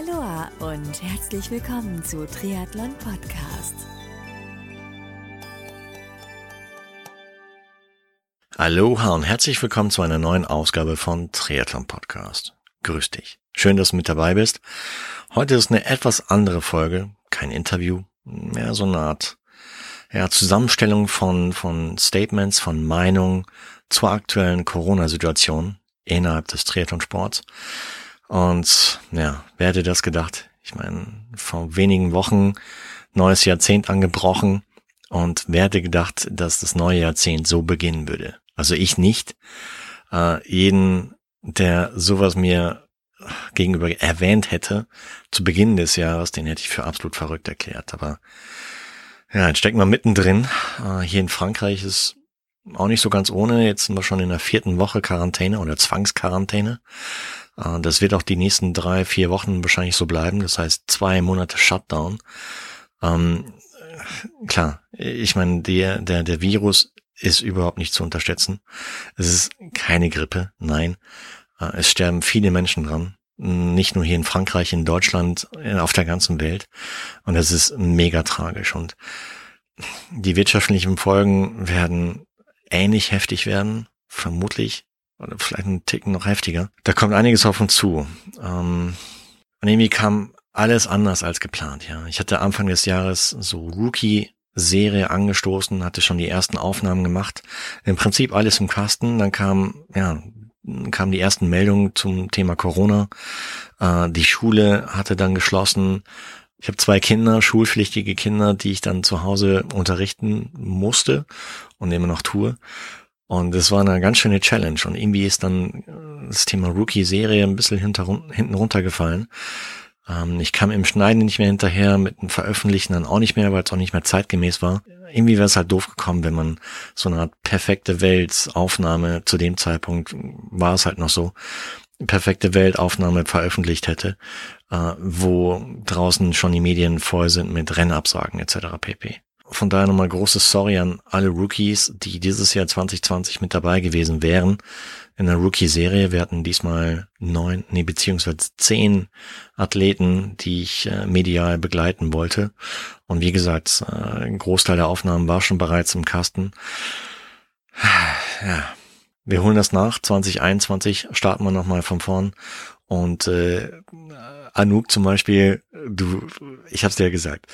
Aloha und herzlich willkommen zu Triathlon Podcast. Aloha und herzlich willkommen zu einer neuen Ausgabe von Triathlon Podcast. Grüß dich. Schön, dass du mit dabei bist. Heute ist eine etwas andere Folge, kein Interview, mehr so eine Art ja, Zusammenstellung von, von Statements, von Meinungen zur aktuellen Corona-Situation innerhalb des Triathlon-Sports. Und ja, wer hätte das gedacht? Ich meine, vor wenigen Wochen neues Jahrzehnt angebrochen und wer hätte gedacht, dass das neue Jahrzehnt so beginnen würde? Also ich nicht. Äh, jeden, der sowas mir gegenüber erwähnt hätte zu Beginn des Jahres, den hätte ich für absolut verrückt erklärt. Aber ja, jetzt stecken wir mittendrin. Äh, hier in Frankreich ist auch nicht so ganz ohne. Jetzt sind wir schon in der vierten Woche Quarantäne oder Zwangsquarantäne. Äh, das wird auch die nächsten drei, vier Wochen wahrscheinlich so bleiben. Das heißt zwei Monate Shutdown. Ähm, klar, ich meine, der, der, der Virus ist überhaupt nicht zu unterschätzen. Es ist keine Grippe, nein. Äh, es sterben viele Menschen dran. Nicht nur hier in Frankreich, in Deutschland, auf der ganzen Welt. Und das ist mega tragisch. Und die wirtschaftlichen Folgen werden ähnlich heftig werden, vermutlich oder vielleicht ein Ticken noch heftiger. Da kommt einiges auf uns zu. Ähm, und irgendwie kam alles anders als geplant, ja. Ich hatte Anfang des Jahres so Rookie-Serie angestoßen, hatte schon die ersten Aufnahmen gemacht. Im Prinzip alles im Kasten. Dann kam, ja, kamen die ersten Meldungen zum Thema Corona. Äh, die Schule hatte dann geschlossen. Ich habe zwei Kinder, schulpflichtige Kinder, die ich dann zu Hause unterrichten musste und immer noch tue. Und es war eine ganz schöne Challenge. Und irgendwie ist dann äh, das Thema Rookie-Serie ein bisschen hinter, hinten runtergefallen. Ähm, ich kam im Schneiden nicht mehr hinterher, mit dem Veröffentlichen dann auch nicht mehr, weil es auch nicht mehr zeitgemäß war. Irgendwie wäre es halt doof gekommen, wenn man so eine Art perfekte Weltaufnahme zu dem Zeitpunkt war es halt noch so, perfekte Weltaufnahme veröffentlicht hätte, äh, wo draußen schon die Medien voll sind mit Rennabsagen etc. pp. Von daher nochmal großes Sorry an alle Rookies, die dieses Jahr 2020 mit dabei gewesen wären in der Rookie-Serie. Wir hatten diesmal neun, nee, beziehungsweise zehn Athleten, die ich äh, medial begleiten wollte. Und wie gesagt, äh, ein Großteil der Aufnahmen war schon bereits im Kasten. Ja, wir holen das nach. 2021 starten wir nochmal von vorn. Und äh, Anouk zum Beispiel, du, ich hab's dir ja gesagt,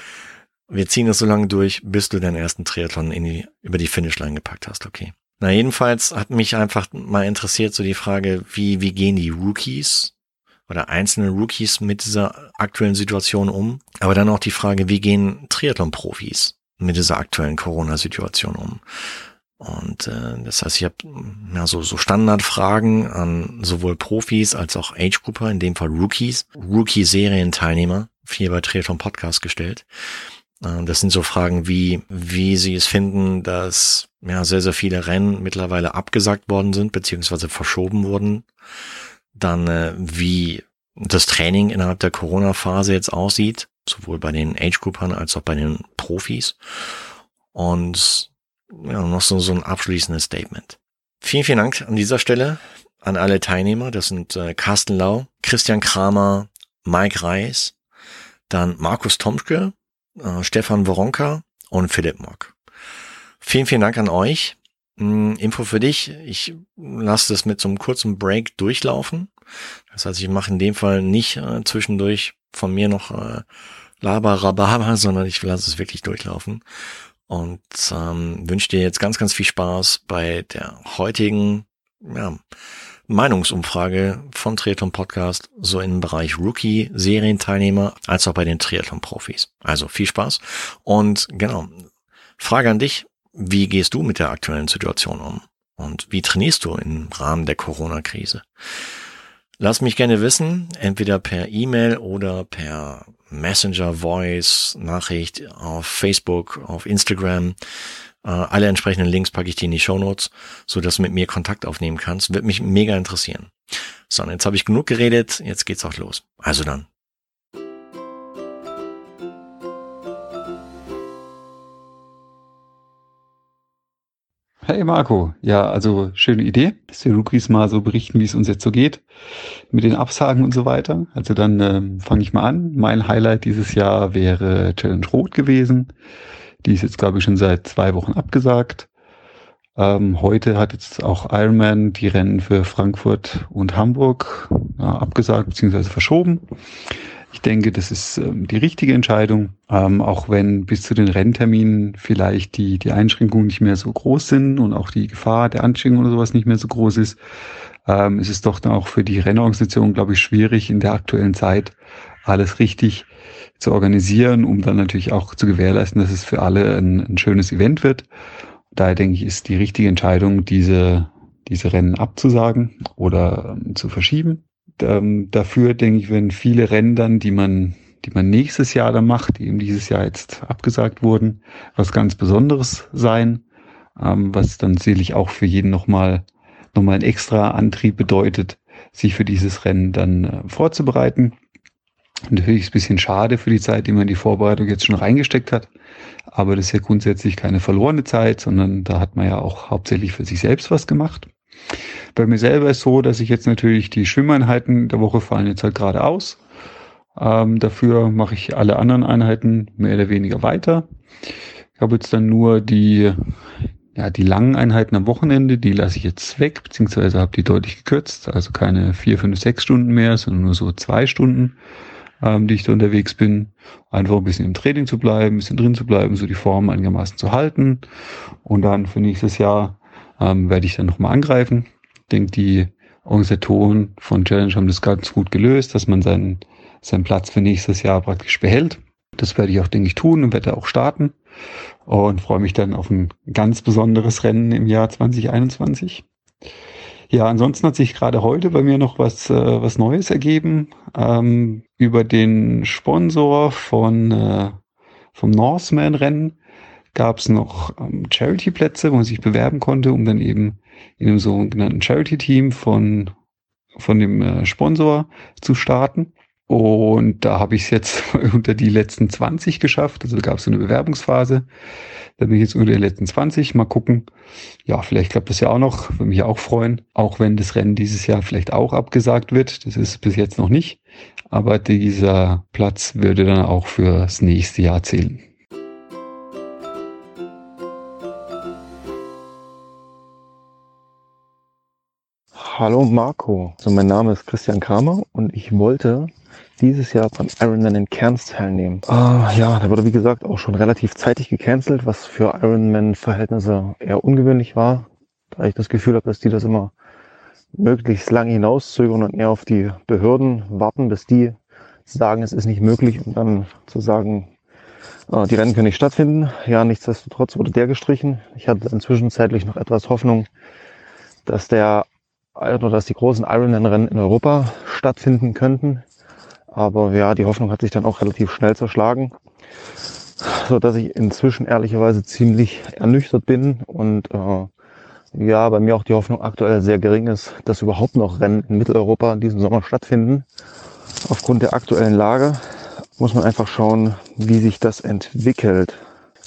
wir ziehen es so lange durch, bis du deinen ersten Triathlon in die, über die Finishline gepackt hast, okay. Na, jedenfalls hat mich einfach mal interessiert so die Frage, wie, wie gehen die Rookies oder einzelne Rookies mit dieser aktuellen Situation um? Aber dann auch die Frage, wie gehen Triathlon-Profis mit dieser aktuellen Corona-Situation um? Und äh, das heißt, ich habe ja, so, so Standardfragen an sowohl Profis als auch Age-Grupper, in dem Fall Rookies, Rookie-Serienteilnehmer, hier bei Triathlon Podcast gestellt. Äh, das sind so Fragen wie, wie Sie es finden, dass ja sehr, sehr viele Rennen mittlerweile abgesagt worden sind, beziehungsweise verschoben wurden. Dann, äh, wie das Training innerhalb der Corona-Phase jetzt aussieht, sowohl bei den Age-Groupern als auch bei den Profis. Und ja, noch so, so ein abschließendes Statement. Vielen, vielen Dank an dieser Stelle an alle Teilnehmer. Das sind äh, Carsten Lau, Christian Kramer, Mike Reis, dann Markus Tomschke, äh, Stefan Woronka und Philipp Mock. Vielen, vielen Dank an euch. Hm, Info für dich. Ich lasse das mit so einem kurzen Break durchlaufen. Das heißt, ich mache in dem Fall nicht äh, zwischendurch von mir noch äh, Laber, Rhabarber, sondern ich lasse es wirklich durchlaufen. Und ähm, wünsche dir jetzt ganz, ganz viel Spaß bei der heutigen ja, Meinungsumfrage von Triathlon Podcast, so im Bereich Rookie, Serienteilnehmer, als auch bei den Triathlon Profis. Also viel Spaß. Und genau, Frage an dich. Wie gehst du mit der aktuellen Situation um? Und wie trainierst du im Rahmen der Corona-Krise? Lass mich gerne wissen, entweder per E-Mail oder per Messenger, Voice, Nachricht auf Facebook, auf Instagram. Äh, alle entsprechenden Links packe ich dir in die Show Notes, so dass du mit mir Kontakt aufnehmen kannst. Wird mich mega interessieren. So, und jetzt habe ich genug geredet, jetzt geht's auch los. Also dann. Hey Marco, ja, also schöne Idee, dass die Rookies mal so berichten, wie es uns jetzt so geht, mit den Absagen und so weiter. Also dann ähm, fange ich mal an. Mein Highlight dieses Jahr wäre Challenge Rot gewesen. Die ist jetzt, glaube ich, schon seit zwei Wochen abgesagt. Ähm, heute hat jetzt auch Ironman die Rennen für Frankfurt und Hamburg äh, abgesagt bzw. verschoben. Ich denke, das ist ähm, die richtige Entscheidung, ähm, auch wenn bis zu den Rennterminen vielleicht die, die Einschränkungen nicht mehr so groß sind und auch die Gefahr der Ansteckung oder sowas nicht mehr so groß ist, ähm, ist es doch dann auch für die Rennorganisation, glaube ich, schwierig in der aktuellen Zeit alles richtig zu organisieren, um dann natürlich auch zu gewährleisten, dass es für alle ein, ein schönes Event wird. Daher denke ich, ist die richtige Entscheidung, diese, diese Rennen abzusagen oder ähm, zu verschieben ähm, dafür, denke ich, werden viele Rennen dann, die man, die man nächstes Jahr dann macht, die eben dieses Jahr jetzt abgesagt wurden, was ganz Besonderes sein, ähm, was dann sicherlich auch für jeden nochmal nochmal ein extra Antrieb bedeutet, sich für dieses Rennen dann äh, vorzubereiten. Natürlich ist es ein bisschen schade für die Zeit, die man in die Vorbereitung jetzt schon reingesteckt hat. Aber das ist ja grundsätzlich keine verlorene Zeit, sondern da hat man ja auch hauptsächlich für sich selbst was gemacht. Bei mir selber ist so, dass ich jetzt natürlich die Schwimmeinheiten der Woche fallen jetzt halt gerade aus. Ähm, dafür mache ich alle anderen Einheiten mehr oder weniger weiter. Ich habe jetzt dann nur die, ja, die langen Einheiten am Wochenende, die lasse ich jetzt weg, beziehungsweise habe die deutlich gekürzt. Also keine vier, fünf, sechs Stunden mehr, sondern nur so zwei Stunden, ähm, die ich da unterwegs bin. Einfach ein bisschen im Training zu bleiben, ein bisschen drin zu bleiben, so die Form einigermaßen zu halten. Und dann für nächstes Jahr ähm, werde ich dann nochmal angreifen. Ich denke, die Organisatoren von Challenge haben das ganz gut gelöst, dass man seinen, seinen Platz für nächstes Jahr praktisch behält. Das werde ich auch, denke ich, tun und werde auch starten und freue mich dann auf ein ganz besonderes Rennen im Jahr 2021. Ja, ansonsten hat sich gerade heute bei mir noch was, äh, was Neues ergeben ähm, über den Sponsor von äh, vom Norseman-Rennen gab es noch ähm, Charity-Plätze, wo man sich bewerben konnte, um dann eben in einem sogenannten Charity-Team von, von dem äh, Sponsor zu starten. Und da habe ich es jetzt unter die letzten 20 geschafft. Also gab es so eine Bewerbungsphase. Da bin ich jetzt unter die letzten 20. Mal gucken. Ja, vielleicht klappt das ja auch noch. Würde mich auch freuen. Auch wenn das Rennen dieses Jahr vielleicht auch abgesagt wird. Das ist bis jetzt noch nicht. Aber dieser Platz würde dann auch fürs nächste Jahr zählen. Hallo Marco, also mein Name ist Christian Kramer und ich wollte dieses Jahr beim Ironman in Cairns teilnehmen. Ah, ja, da wurde wie gesagt auch schon relativ zeitig gecancelt, was für Ironman-Verhältnisse eher ungewöhnlich war, da ich das Gefühl habe, dass die das immer möglichst lange hinauszögern und eher auf die Behörden warten, bis die sagen, es ist nicht möglich und dann zu sagen, äh, die Rennen können nicht stattfinden. Ja, nichtsdestotrotz wurde der gestrichen. Ich hatte inzwischen zeitlich noch etwas Hoffnung, dass der oder dass die großen Ironman-Rennen in Europa stattfinden könnten. Aber ja, die Hoffnung hat sich dann auch relativ schnell zerschlagen, so dass ich inzwischen ehrlicherweise ziemlich ernüchtert bin und äh, ja, bei mir auch die Hoffnung aktuell sehr gering ist, dass überhaupt noch Rennen in Mitteleuropa in diesem Sommer stattfinden. Aufgrund der aktuellen Lage muss man einfach schauen, wie sich das entwickelt.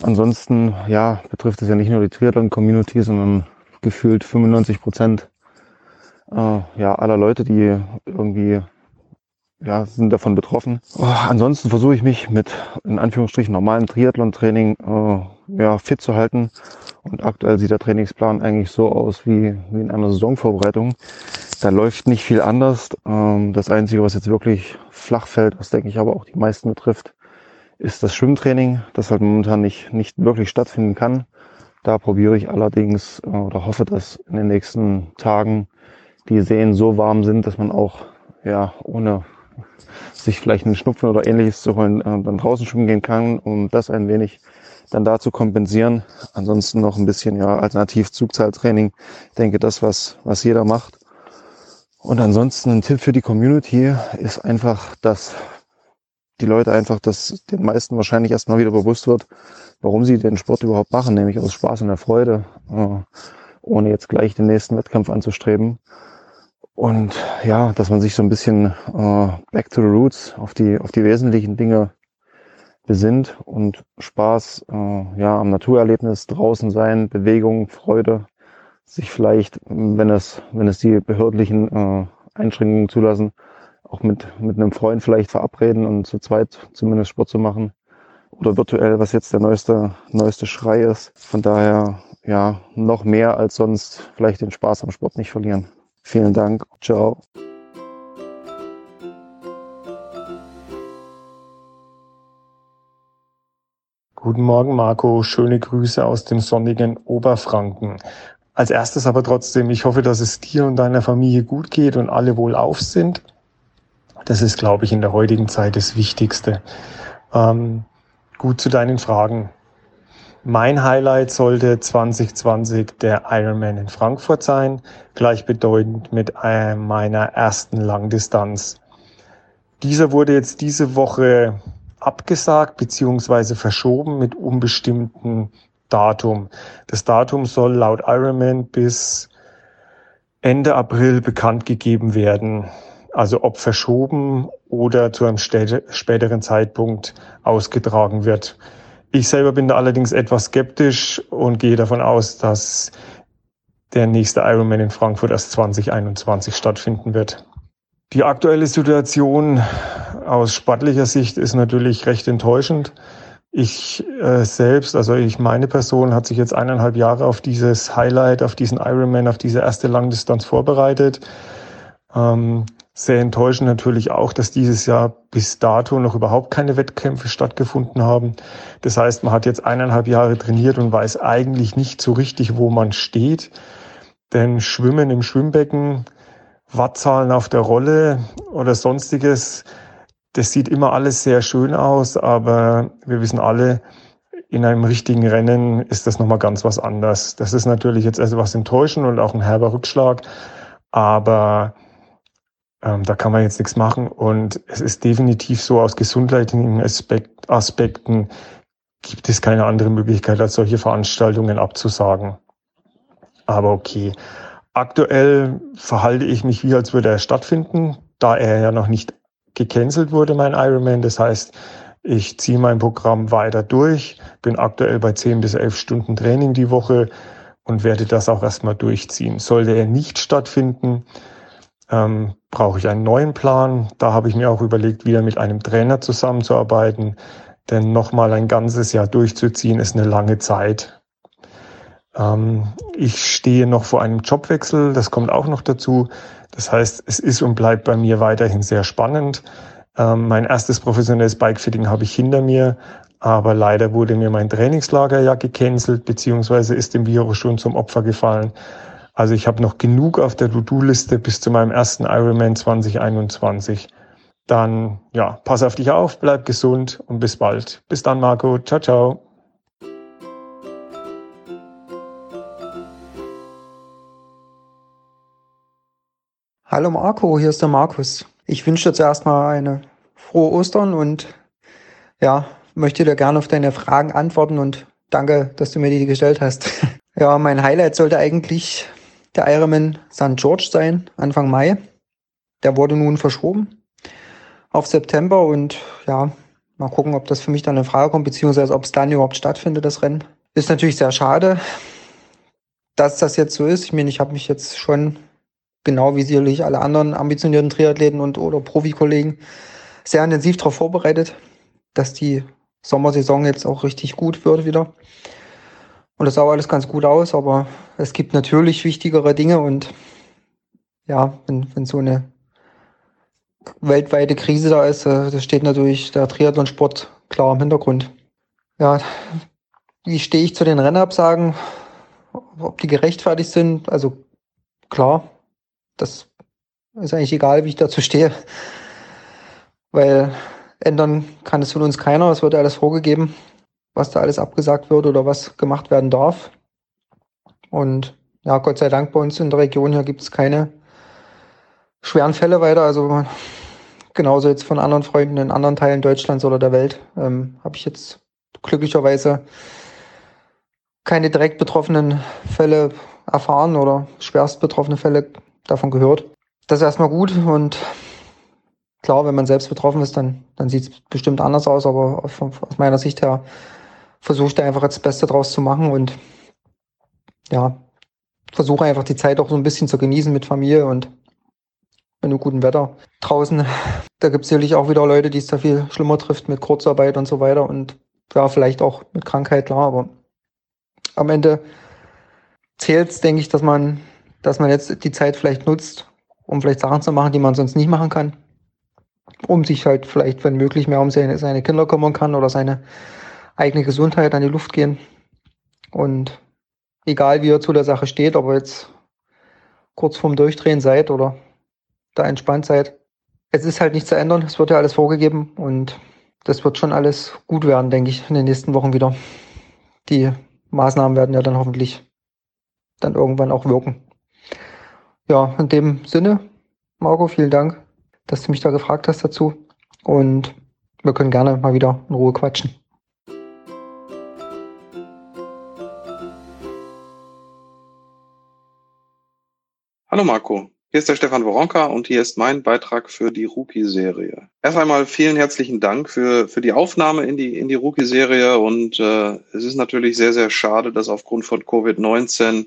Ansonsten, ja, betrifft es ja nicht nur die Triathlon-Community, sondern gefühlt 95 Prozent äh, ja, aller Leute, die irgendwie ja, sind davon betroffen. Oh, ansonsten versuche ich mich mit in Anführungsstrichen normalen Triathlon-Training äh, ja, fit zu halten. Und aktuell sieht der Trainingsplan eigentlich so aus wie, wie in einer Saisonvorbereitung. Da läuft nicht viel anders. Ähm, das Einzige, was jetzt wirklich flach fällt, was denke ich aber auch die meisten betrifft, ist das Schwimmtraining, das halt momentan nicht, nicht wirklich stattfinden kann. Da probiere ich allerdings äh, oder hoffe, dass in den nächsten Tagen die Seen so warm sind, dass man auch ja ohne sich vielleicht einen Schnupfen oder ähnliches zu holen, äh, dann draußen schwimmen gehen kann, um das ein wenig dann da zu kompensieren. Ansonsten noch ein bisschen ja alternativ Zugzahltraining. Ich denke, das, was, was jeder macht. Und ansonsten ein Tipp für die Community ist einfach, dass die Leute einfach, dass den meisten wahrscheinlich erstmal wieder bewusst wird, warum sie den Sport überhaupt machen, nämlich aus Spaß und der Freude, äh, ohne jetzt gleich den nächsten Wettkampf anzustreben. Und ja, dass man sich so ein bisschen äh, back to the roots, auf die, auf die wesentlichen Dinge besinnt und Spaß äh, ja, am Naturerlebnis draußen sein, Bewegung, Freude, sich vielleicht, wenn es, wenn es die behördlichen äh, Einschränkungen zulassen, auch mit, mit einem Freund vielleicht verabreden und zu zweit zumindest Sport zu machen. Oder virtuell, was jetzt der neueste, neueste Schrei ist. Von daher, ja, noch mehr als sonst vielleicht den Spaß am Sport nicht verlieren. Vielen Dank. Ciao. Guten Morgen, Marco. Schöne Grüße aus dem sonnigen Oberfranken. Als erstes aber trotzdem, ich hoffe, dass es dir und deiner Familie gut geht und alle wohlauf sind. Das ist, glaube ich, in der heutigen Zeit das Wichtigste. Ähm, gut zu deinen Fragen. Mein Highlight sollte 2020 der Ironman in Frankfurt sein, gleichbedeutend mit äh, meiner ersten Langdistanz. Dieser wurde jetzt diese Woche abgesagt bzw. verschoben mit unbestimmten Datum. Das Datum soll laut Ironman bis Ende April bekannt gegeben werden. Also ob verschoben oder zu einem späteren Zeitpunkt ausgetragen wird. Ich selber bin da allerdings etwas skeptisch und gehe davon aus, dass der nächste Ironman in Frankfurt erst 2021 stattfinden wird. Die aktuelle Situation aus sportlicher Sicht ist natürlich recht enttäuschend. Ich äh, selbst, also ich, meine Person hat sich jetzt eineinhalb Jahre auf dieses Highlight, auf diesen Ironman, auf diese erste Langdistanz vorbereitet. Ähm, sehr enttäuschend natürlich auch, dass dieses Jahr bis dato noch überhaupt keine Wettkämpfe stattgefunden haben. Das heißt, man hat jetzt eineinhalb Jahre trainiert und weiß eigentlich nicht so richtig, wo man steht. Denn Schwimmen im Schwimmbecken Wattzahlen auf der Rolle oder sonstiges. Das sieht immer alles sehr schön aus, aber wir wissen alle, in einem richtigen Rennen ist das nochmal ganz was anderes. Das ist natürlich jetzt etwas enttäuschend und auch ein herber Rückschlag, aber ähm, da kann man jetzt nichts machen. Und es ist definitiv so, aus gesundheitlichen Aspekt, Aspekten gibt es keine andere Möglichkeit, als solche Veranstaltungen abzusagen. Aber okay. Aktuell verhalte ich mich wie, als würde er stattfinden, da er ja noch nicht gecancelt wurde, mein Ironman. Das heißt, ich ziehe mein Programm weiter durch, bin aktuell bei 10 bis 11 Stunden Training die Woche und werde das auch erstmal durchziehen. Sollte er nicht stattfinden, ähm, brauche ich einen neuen Plan. Da habe ich mir auch überlegt, wieder mit einem Trainer zusammenzuarbeiten. Denn nochmal ein ganzes Jahr durchzuziehen, ist eine lange Zeit. Ähm, ich stehe noch vor einem Jobwechsel, das kommt auch noch dazu. Das heißt, es ist und bleibt bei mir weiterhin sehr spannend. Ähm, mein erstes professionelles Bikefitting habe ich hinter mir, aber leider wurde mir mein Trainingslager ja gecancelt, beziehungsweise ist dem Virus schon zum Opfer gefallen. Also ich habe noch genug auf der To-Do-Liste bis zu meinem ersten Ironman 2021. Dann, ja, pass auf dich auf, bleib gesund und bis bald. Bis dann, Marco. Ciao, ciao. Hallo Marco, hier ist der Markus. Ich wünsche dir zuerst mal eine frohe Ostern und ja, möchte dir gerne auf deine Fragen antworten und danke, dass du mir die gestellt hast. ja, mein Highlight sollte eigentlich der Ironman St. George sein, Anfang Mai. Der wurde nun verschoben auf September und ja, mal gucken, ob das für mich dann in Frage kommt, beziehungsweise ob es dann überhaupt stattfindet, das Rennen. Ist natürlich sehr schade, dass das jetzt so ist. Ich meine, ich habe mich jetzt schon genau wie sicherlich alle anderen ambitionierten Triathleten und oder Profikollegen sehr intensiv darauf vorbereitet, dass die Sommersaison jetzt auch richtig gut wird wieder. Und das sah alles ganz gut aus, aber es gibt natürlich wichtigere Dinge und ja, wenn, wenn so eine weltweite Krise da ist, äh, das steht natürlich der Triathlonsport klar im Hintergrund. Ja, wie stehe ich zu den Rennabsagen? Ob die gerechtfertigt sind? Also klar, das ist eigentlich egal, wie ich dazu stehe, weil ändern kann es von uns keiner. Es wird alles vorgegeben, was da alles abgesagt wird oder was gemacht werden darf. Und ja, Gott sei Dank bei uns in der Region hier gibt es keine schweren Fälle weiter. Also genauso jetzt von anderen Freunden in anderen Teilen Deutschlands oder der Welt ähm, habe ich jetzt glücklicherweise keine direkt betroffenen Fälle erfahren oder schwerst betroffene Fälle davon gehört. Das ist erstmal gut und Klar, wenn man selbst betroffen ist, dann, dann sieht es bestimmt anders aus, aber von, aus meiner Sicht her versuche ich da einfach das Beste draus zu machen und ja, versuche einfach die Zeit auch so ein bisschen zu genießen mit Familie und mit einem guten Wetter draußen. Da gibt es sicherlich auch wieder Leute, die es da viel schlimmer trifft mit Kurzarbeit und so weiter und ja, vielleicht auch mit Krankheit, klar, aber am Ende zählt es, denke ich, dass man, dass man jetzt die Zeit vielleicht nutzt, um vielleicht Sachen zu machen, die man sonst nicht machen kann. Um sich halt vielleicht, wenn möglich, mehr um seine, seine Kinder kümmern kann oder seine eigene Gesundheit an die Luft gehen. Und egal wie ihr zu der Sache steht, ob ihr jetzt kurz vorm Durchdrehen seid oder da entspannt seid, es ist halt nicht zu ändern. Es wird ja alles vorgegeben und das wird schon alles gut werden, denke ich, in den nächsten Wochen wieder. Die Maßnahmen werden ja dann hoffentlich dann irgendwann auch wirken. Ja, in dem Sinne, Marco, vielen Dank, dass du mich da gefragt hast dazu. Und wir können gerne mal wieder in Ruhe quatschen. Hallo Marco, hier ist der Stefan Woronka und hier ist mein Beitrag für die Rookie-Serie. Erst einmal vielen herzlichen Dank für, für die Aufnahme in die, in die Rookie-Serie und äh, es ist natürlich sehr, sehr schade, dass aufgrund von Covid-19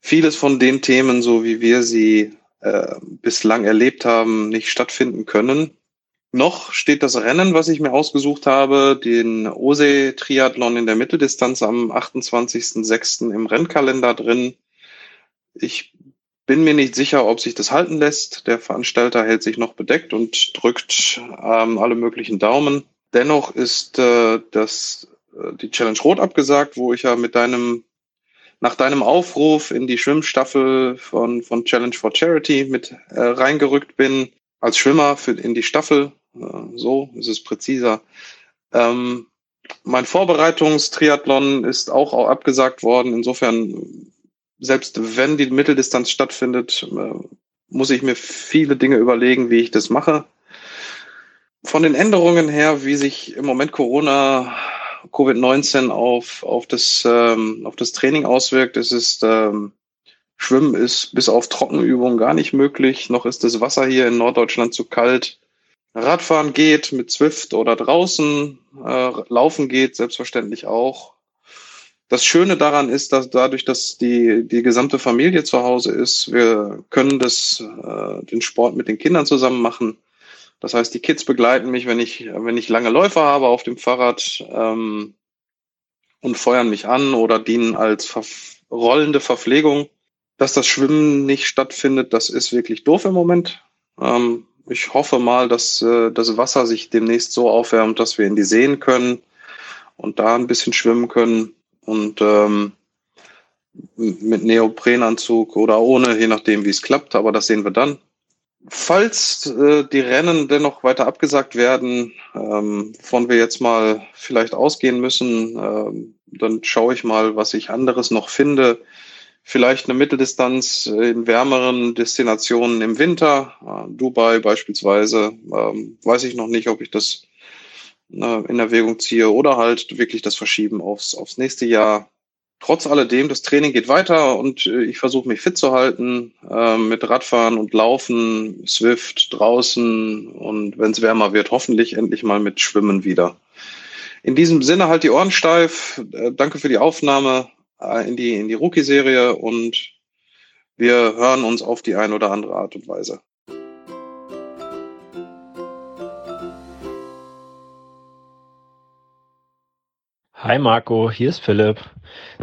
vieles von den Themen, so wie wir sie äh, bislang erlebt haben, nicht stattfinden können. Noch steht das Rennen, was ich mir ausgesucht habe, den Ose-Triathlon in der Mitteldistanz am 28.06. im Rennkalender drin. Ich bin mir nicht sicher, ob sich das halten lässt. Der Veranstalter hält sich noch bedeckt und drückt ähm, alle möglichen Daumen. Dennoch ist äh, das, äh, die Challenge Rot abgesagt, wo ich ja mit deinem, nach deinem Aufruf in die Schwimmstaffel von, von Challenge for Charity mit äh, reingerückt bin, als Schwimmer für, in die Staffel. Äh, so ist es präziser. Ähm, mein Vorbereitungstriathlon ist auch abgesagt worden. Insofern selbst wenn die Mitteldistanz stattfindet, äh, muss ich mir viele Dinge überlegen, wie ich das mache. Von den Änderungen her, wie sich im Moment Corona, Covid-19 auf, auf, das, ähm, auf das Training auswirkt, es ist ähm, Schwimmen ist bis auf Trockenübungen gar nicht möglich. Noch ist das Wasser hier in Norddeutschland zu kalt. Radfahren geht mit Zwift oder draußen. Äh, Laufen geht selbstverständlich auch. Das Schöne daran ist, dass dadurch, dass die, die gesamte Familie zu Hause ist, wir können das, äh, den Sport mit den Kindern zusammen machen. Das heißt, die Kids begleiten mich, wenn ich, wenn ich lange Läufe habe auf dem Fahrrad ähm, und feuern mich an oder dienen als ver rollende Verpflegung. Dass das Schwimmen nicht stattfindet, das ist wirklich doof im Moment. Ähm, ich hoffe mal, dass äh, das Wasser sich demnächst so aufwärmt, dass wir in die Seen können und da ein bisschen schwimmen können und ähm, mit Neoprenanzug oder ohne, je nachdem, wie es klappt, aber das sehen wir dann. Falls äh, die Rennen dennoch weiter abgesagt werden, ähm, von wir jetzt mal vielleicht ausgehen müssen, ähm, dann schaue ich mal, was ich anderes noch finde. Vielleicht eine Mitteldistanz in wärmeren Destinationen im Winter, äh, Dubai beispielsweise. Ähm, weiß ich noch nicht, ob ich das äh, in Erwägung ziehe oder halt wirklich das Verschieben aufs, aufs nächste Jahr. Trotz alledem, das Training geht weiter und äh, ich versuche mich fit zu halten äh, mit Radfahren und Laufen, Swift draußen und wenn es wärmer wird, hoffentlich endlich mal mit Schwimmen wieder. In diesem Sinne halt die Ohren steif. Äh, danke für die Aufnahme äh, in die, in die Rookie-Serie und wir hören uns auf die eine oder andere Art und Weise. Hi Marco, hier ist Philipp.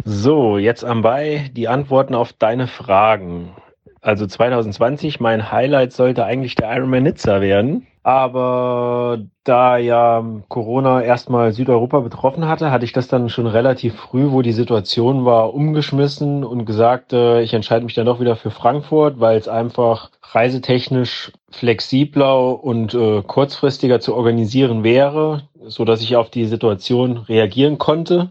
So, jetzt am Bei die Antworten auf deine Fragen. Also 2020, mein Highlight sollte eigentlich der Ironman Nizza werden. Aber da ja Corona erstmal Südeuropa betroffen hatte, hatte ich das dann schon relativ früh, wo die Situation war, umgeschmissen und gesagt, äh, ich entscheide mich dann doch wieder für Frankfurt, weil es einfach reisetechnisch flexibler und äh, kurzfristiger zu organisieren wäre, so dass ich auf die Situation reagieren konnte.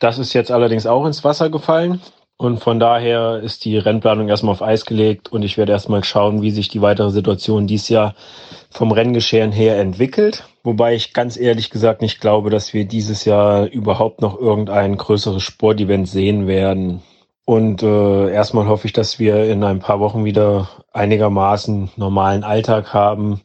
Das ist jetzt allerdings auch ins Wasser gefallen. Und von daher ist die Rennplanung erstmal auf Eis gelegt und ich werde erstmal schauen, wie sich die weitere Situation dieses Jahr vom Renngeschehen her entwickelt. Wobei ich ganz ehrlich gesagt nicht glaube, dass wir dieses Jahr überhaupt noch irgendein größeres Sportevent sehen werden. Und äh, erstmal hoffe ich, dass wir in ein paar Wochen wieder einigermaßen normalen Alltag haben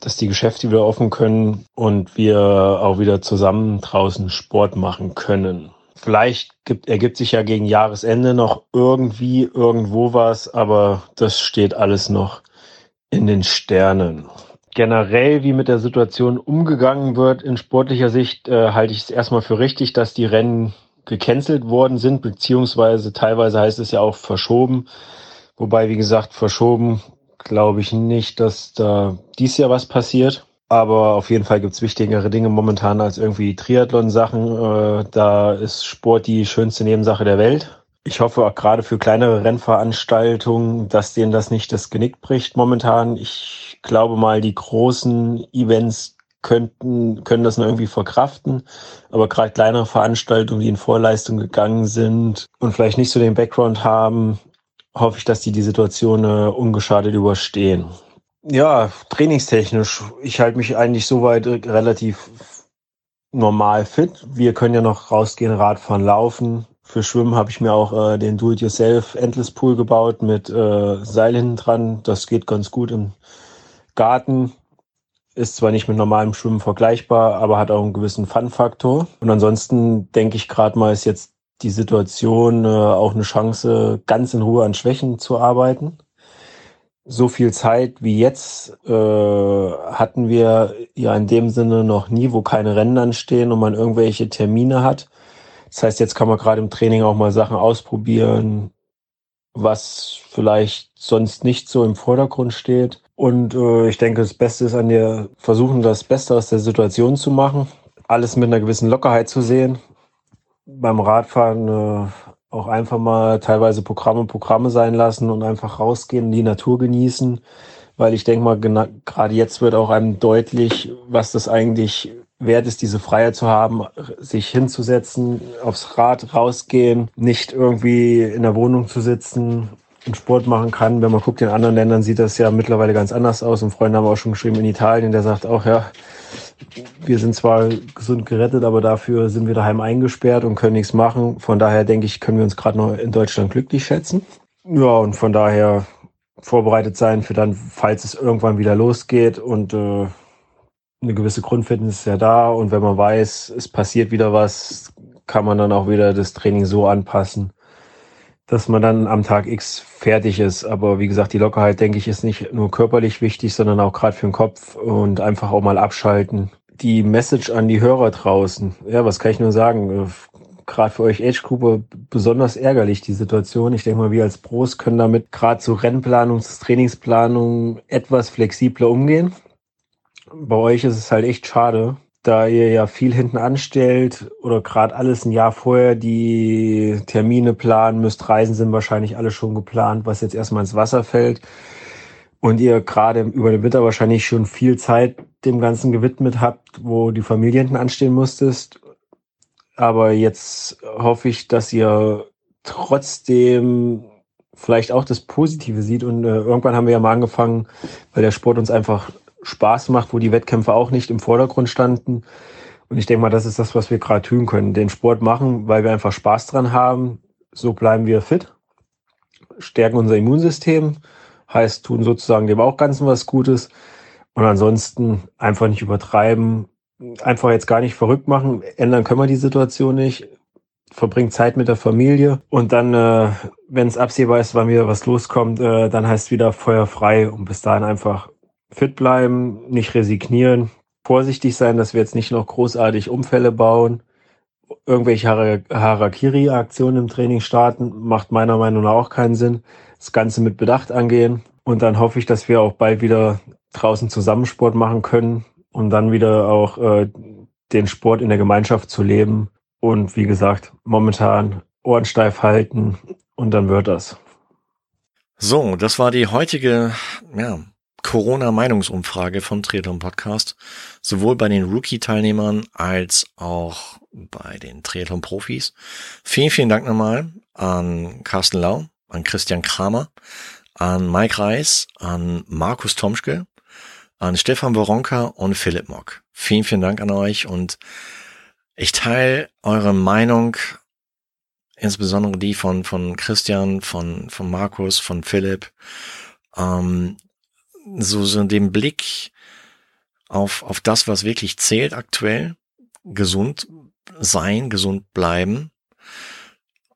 dass die Geschäfte wieder offen können und wir auch wieder zusammen draußen Sport machen können. Vielleicht gibt, ergibt sich ja gegen Jahresende noch irgendwie irgendwo was, aber das steht alles noch in den Sternen. Generell, wie mit der Situation umgegangen wird in sportlicher Sicht, äh, halte ich es erstmal für richtig, dass die Rennen gecancelt worden sind, beziehungsweise teilweise heißt es ja auch verschoben. Wobei, wie gesagt, verschoben glaube ich nicht, dass da dies Jahr was passiert. Aber auf jeden Fall gibt's wichtigere Dinge momentan als irgendwie Triathlon-Sachen. Äh, da ist Sport die schönste Nebensache der Welt. Ich hoffe auch gerade für kleinere Rennveranstaltungen, dass denen das nicht das Genick bricht momentan. Ich glaube mal, die großen Events könnten, können das noch irgendwie verkraften. Aber gerade kleinere Veranstaltungen, die in Vorleistung gegangen sind und vielleicht nicht so den Background haben, hoffe ich, dass die die Situation äh, ungeschadet überstehen. Ja, trainingstechnisch. Ich halte mich eigentlich soweit relativ normal fit. Wir können ja noch rausgehen, Radfahren, laufen. Für Schwimmen habe ich mir auch äh, den Do-it-yourself Endless Pool gebaut mit äh, Seil hinten dran. Das geht ganz gut im Garten. Ist zwar nicht mit normalem Schwimmen vergleichbar, aber hat auch einen gewissen Fun-Faktor. Und ansonsten denke ich gerade mal, ist jetzt die Situation äh, auch eine Chance, ganz in Ruhe an Schwächen zu arbeiten. So viel Zeit wie jetzt äh, hatten wir ja in dem Sinne noch nie, wo keine Rennen anstehen und man irgendwelche Termine hat. Das heißt, jetzt kann man gerade im Training auch mal Sachen ausprobieren, was vielleicht sonst nicht so im Vordergrund steht. Und äh, ich denke, das Beste ist an dir versuchen, das Beste aus der Situation zu machen, alles mit einer gewissen Lockerheit zu sehen beim Radfahren äh, auch einfach mal teilweise Programme Programme sein lassen und einfach rausgehen, die Natur genießen, weil ich denke mal, gerade jetzt wird auch einem deutlich, was das eigentlich wert ist, diese Freiheit zu haben, sich hinzusetzen, aufs Rad rausgehen, nicht irgendwie in der Wohnung zu sitzen und Sport machen kann. Wenn man guckt, in anderen Ländern sieht das ja mittlerweile ganz anders aus. Und Freunde haben auch schon geschrieben in Italien, der sagt auch, ja, wir sind zwar gesund gerettet, aber dafür sind wir daheim eingesperrt und können nichts machen. Von daher denke ich, können wir uns gerade noch in Deutschland glücklich schätzen. Ja, und von daher vorbereitet sein für dann, falls es irgendwann wieder losgeht und äh, eine gewisse Grundfitness ist ja da und wenn man weiß, es passiert wieder was, kann man dann auch wieder das Training so anpassen, dass man dann am Tag X fertig ist. Aber wie gesagt, die Lockerheit, denke ich, ist nicht nur körperlich wichtig, sondern auch gerade für den Kopf und einfach auch mal abschalten. Die Message an die Hörer draußen. Ja, was kann ich nur sagen? Gerade für euch Age-Gruppe besonders ärgerlich, die Situation. Ich denke mal, wir als Pros können damit gerade zur Rennplanung, zur Trainingsplanung etwas flexibler umgehen. Bei euch ist es halt echt schade, da ihr ja viel hinten anstellt oder gerade alles ein Jahr vorher die Termine planen müsst, Reisen sind wahrscheinlich alle schon geplant, was jetzt erstmal ins Wasser fällt. Und ihr gerade über den Winter wahrscheinlich schon viel Zeit dem Ganzen gewidmet habt, wo die Familie hinten anstehen musstest. Aber jetzt hoffe ich, dass ihr trotzdem vielleicht auch das Positive sieht. Und äh, irgendwann haben wir ja mal angefangen, weil der Sport uns einfach Spaß macht, wo die Wettkämpfe auch nicht im Vordergrund standen. Und ich denke mal, das ist das, was wir gerade tun können. Den Sport machen, weil wir einfach Spaß dran haben. So bleiben wir fit, stärken unser Immunsystem, heißt, tun sozusagen dem auch Ganzen was Gutes. Und ansonsten einfach nicht übertreiben, einfach jetzt gar nicht verrückt machen. Ändern können wir die Situation nicht. Verbringt Zeit mit der Familie und dann, äh, wenn es absehbar ist, wann wieder was loskommt, äh, dann heißt wieder Feuer frei und bis dahin einfach fit bleiben, nicht resignieren, vorsichtig sein, dass wir jetzt nicht noch großartig Umfälle bauen, irgendwelche Harakiri-Aktionen im Training starten, macht meiner Meinung nach auch keinen Sinn. Das Ganze mit Bedacht angehen und dann hoffe ich, dass wir auch bald wieder draußen Zusammensport machen können und dann wieder auch äh, den Sport in der Gemeinschaft zu leben und wie gesagt, momentan Ohren steif halten und dann wird das. So, das war die heutige ja, Corona-Meinungsumfrage von Triathlon Podcast, sowohl bei den Rookie-Teilnehmern als auch bei den Triathlon-Profis. Vielen, vielen Dank nochmal an Carsten Lau, an Christian Kramer, an Mike Reis, an Markus Tomschke, an Stefan Boronka und Philipp Mock. Vielen, vielen Dank an euch und ich teile eure Meinung, insbesondere die von, von Christian, von, von Markus, von Philipp. Ähm, so, so den Blick auf, auf das, was wirklich zählt aktuell. Gesund sein, gesund bleiben.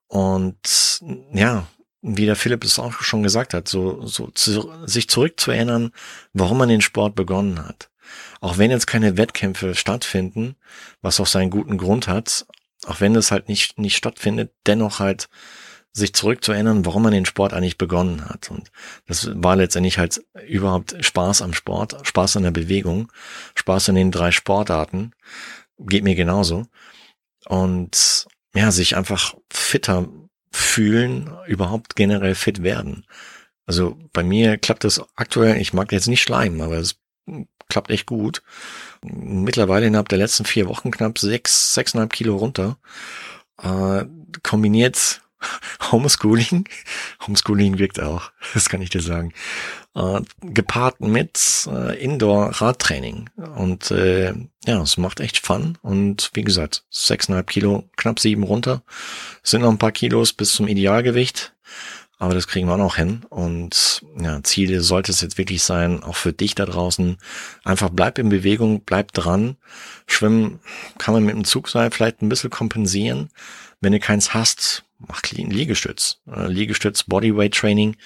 Und ja, wie der Philipp es auch schon gesagt hat, so, so zu, sich zurückzuerinnern, warum man den Sport begonnen hat. Auch wenn jetzt keine Wettkämpfe stattfinden, was auch seinen guten Grund hat, auch wenn das halt nicht, nicht stattfindet, dennoch halt sich zurückzuerinnern, warum man den Sport eigentlich begonnen hat. Und das war letztendlich halt überhaupt Spaß am Sport, Spaß an der Bewegung, Spaß an den drei Sportarten. Geht mir genauso. Und ja, sich einfach fitter fühlen, überhaupt generell fit werden. Also bei mir klappt das aktuell, ich mag jetzt nicht schleimen, aber es klappt echt gut. Mittlerweile innerhalb der letzten vier Wochen knapp sechs, sechseinhalb Kilo runter. Äh, kombiniert Homeschooling. Homeschooling wirkt auch, das kann ich dir sagen. Äh, gepaart mit äh, Indoor-Radtraining. Und äh, ja, es macht echt Fun. Und wie gesagt, sechseinhalb Kilo, knapp sieben runter. Es sind noch ein paar Kilos bis zum Idealgewicht. Aber das kriegen wir auch noch hin. Und ja, Ziele sollte es jetzt wirklich sein, auch für dich da draußen. Einfach bleib in Bewegung, bleib dran. Schwimmen kann man mit dem Zugseil vielleicht ein bisschen kompensieren. Wenn du keins hast, mach Liegestütz. Äh, Liegestütz, Bodyweight Training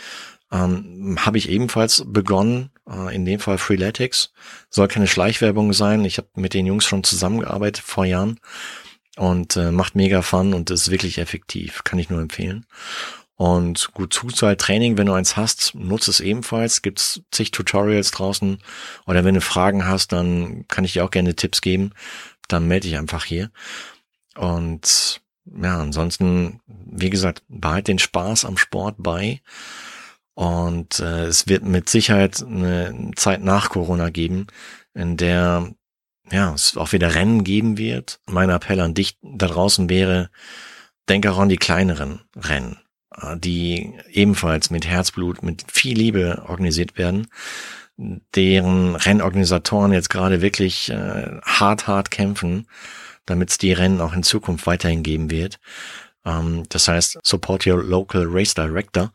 ähm, habe ich ebenfalls begonnen. Äh, in dem Fall Freeletics. Soll keine Schleichwerbung sein. Ich habe mit den Jungs schon zusammengearbeitet vor Jahren und äh, macht mega Fun und ist wirklich effektiv. Kann ich nur empfehlen. Und gut, Zuzahltraining, wenn du eins hast, nutze es ebenfalls. Gibt's zig Tutorials draußen. Oder wenn du Fragen hast, dann kann ich dir auch gerne Tipps geben. Dann melde dich einfach hier. Und ja, ansonsten, wie gesagt, behalt den Spaß am Sport bei. Und äh, es wird mit Sicherheit eine Zeit nach Corona geben, in der ja, es auch wieder Rennen geben wird. Mein Appell an dich da draußen wäre, denk auch an die kleineren Rennen die ebenfalls mit Herzblut, mit viel Liebe organisiert werden, deren Rennorganisatoren jetzt gerade wirklich äh, hart, hart kämpfen, damit es die Rennen auch in Zukunft weiterhin geben wird. Ähm, das heißt, support your local race director.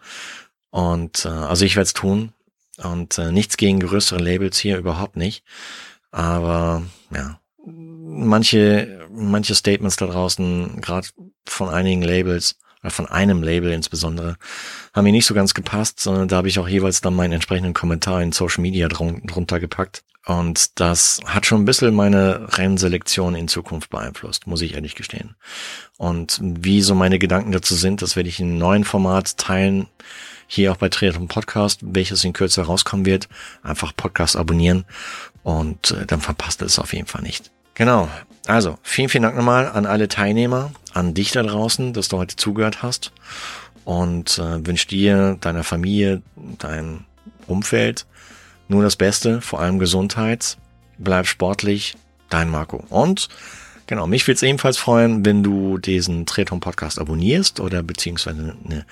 Und äh, also ich werde es tun. Und äh, nichts gegen größere Labels hier, überhaupt nicht. Aber ja, manche, manche Statements da draußen, gerade von einigen Labels, von einem Label insbesondere, haben mir nicht so ganz gepasst, sondern da habe ich auch jeweils dann meinen entsprechenden Kommentar in Social Media drunter gepackt. Und das hat schon ein bisschen meine Rennselektion in Zukunft beeinflusst, muss ich ehrlich gestehen. Und wie so meine Gedanken dazu sind, das werde ich in einem neuen Format teilen, hier auch bei Triathlon Podcast, welches in Kürze rauskommen wird. Einfach Podcast abonnieren und äh, dann verpasst es auf jeden Fall nicht. Genau. Also, vielen, vielen Dank nochmal an alle Teilnehmer, an dich da draußen, dass du heute zugehört hast und äh, wünsche dir, deiner Familie, dein Umfeld nur das Beste, vor allem Gesundheit. Bleib sportlich, dein Marco. Und genau, mich würde es ebenfalls freuen, wenn du diesen Triathlon Podcast abonnierst oder beziehungsweise eine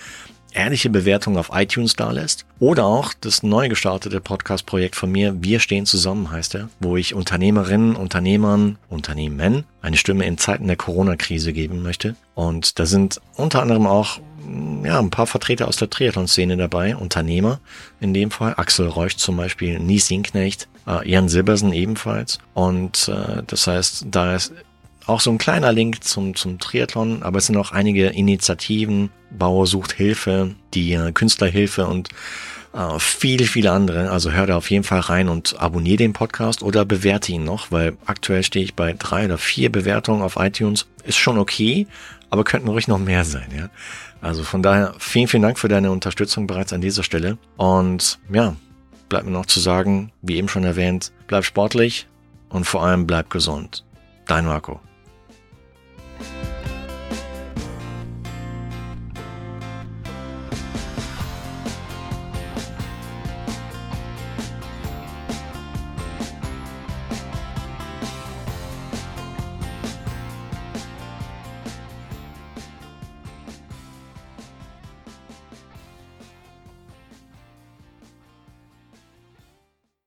ehrliche Bewertung auf iTunes da lässt. Oder auch das neu gestartete Podcast-Projekt von mir, Wir stehen zusammen heißt er, wo ich Unternehmerinnen, Unternehmern, Unternehmen eine Stimme in Zeiten der Corona-Krise geben möchte. Und da sind unter anderem auch ja, ein paar Vertreter aus der Triathlon-Szene dabei, Unternehmer in dem Fall, Axel Reusch zum Beispiel, Nies Sinknecht, äh, Jan Silbersen ebenfalls. Und äh, das heißt, da ist auch so ein kleiner Link zum, zum Triathlon, aber es sind auch einige Initiativen, Bauer sucht Hilfe, die äh, Künstlerhilfe und äh, viele, viele andere. Also hör da auf jeden Fall rein und abonniere den Podcast oder bewerte ihn noch, weil aktuell stehe ich bei drei oder vier Bewertungen auf iTunes. Ist schon okay, aber könnten ruhig noch mehr sein, ja. Also von daher vielen, vielen Dank für deine Unterstützung bereits an dieser Stelle. Und ja, bleibt mir noch zu sagen, wie eben schon erwähnt, bleib sportlich und vor allem bleib gesund. Dein Marco. thank you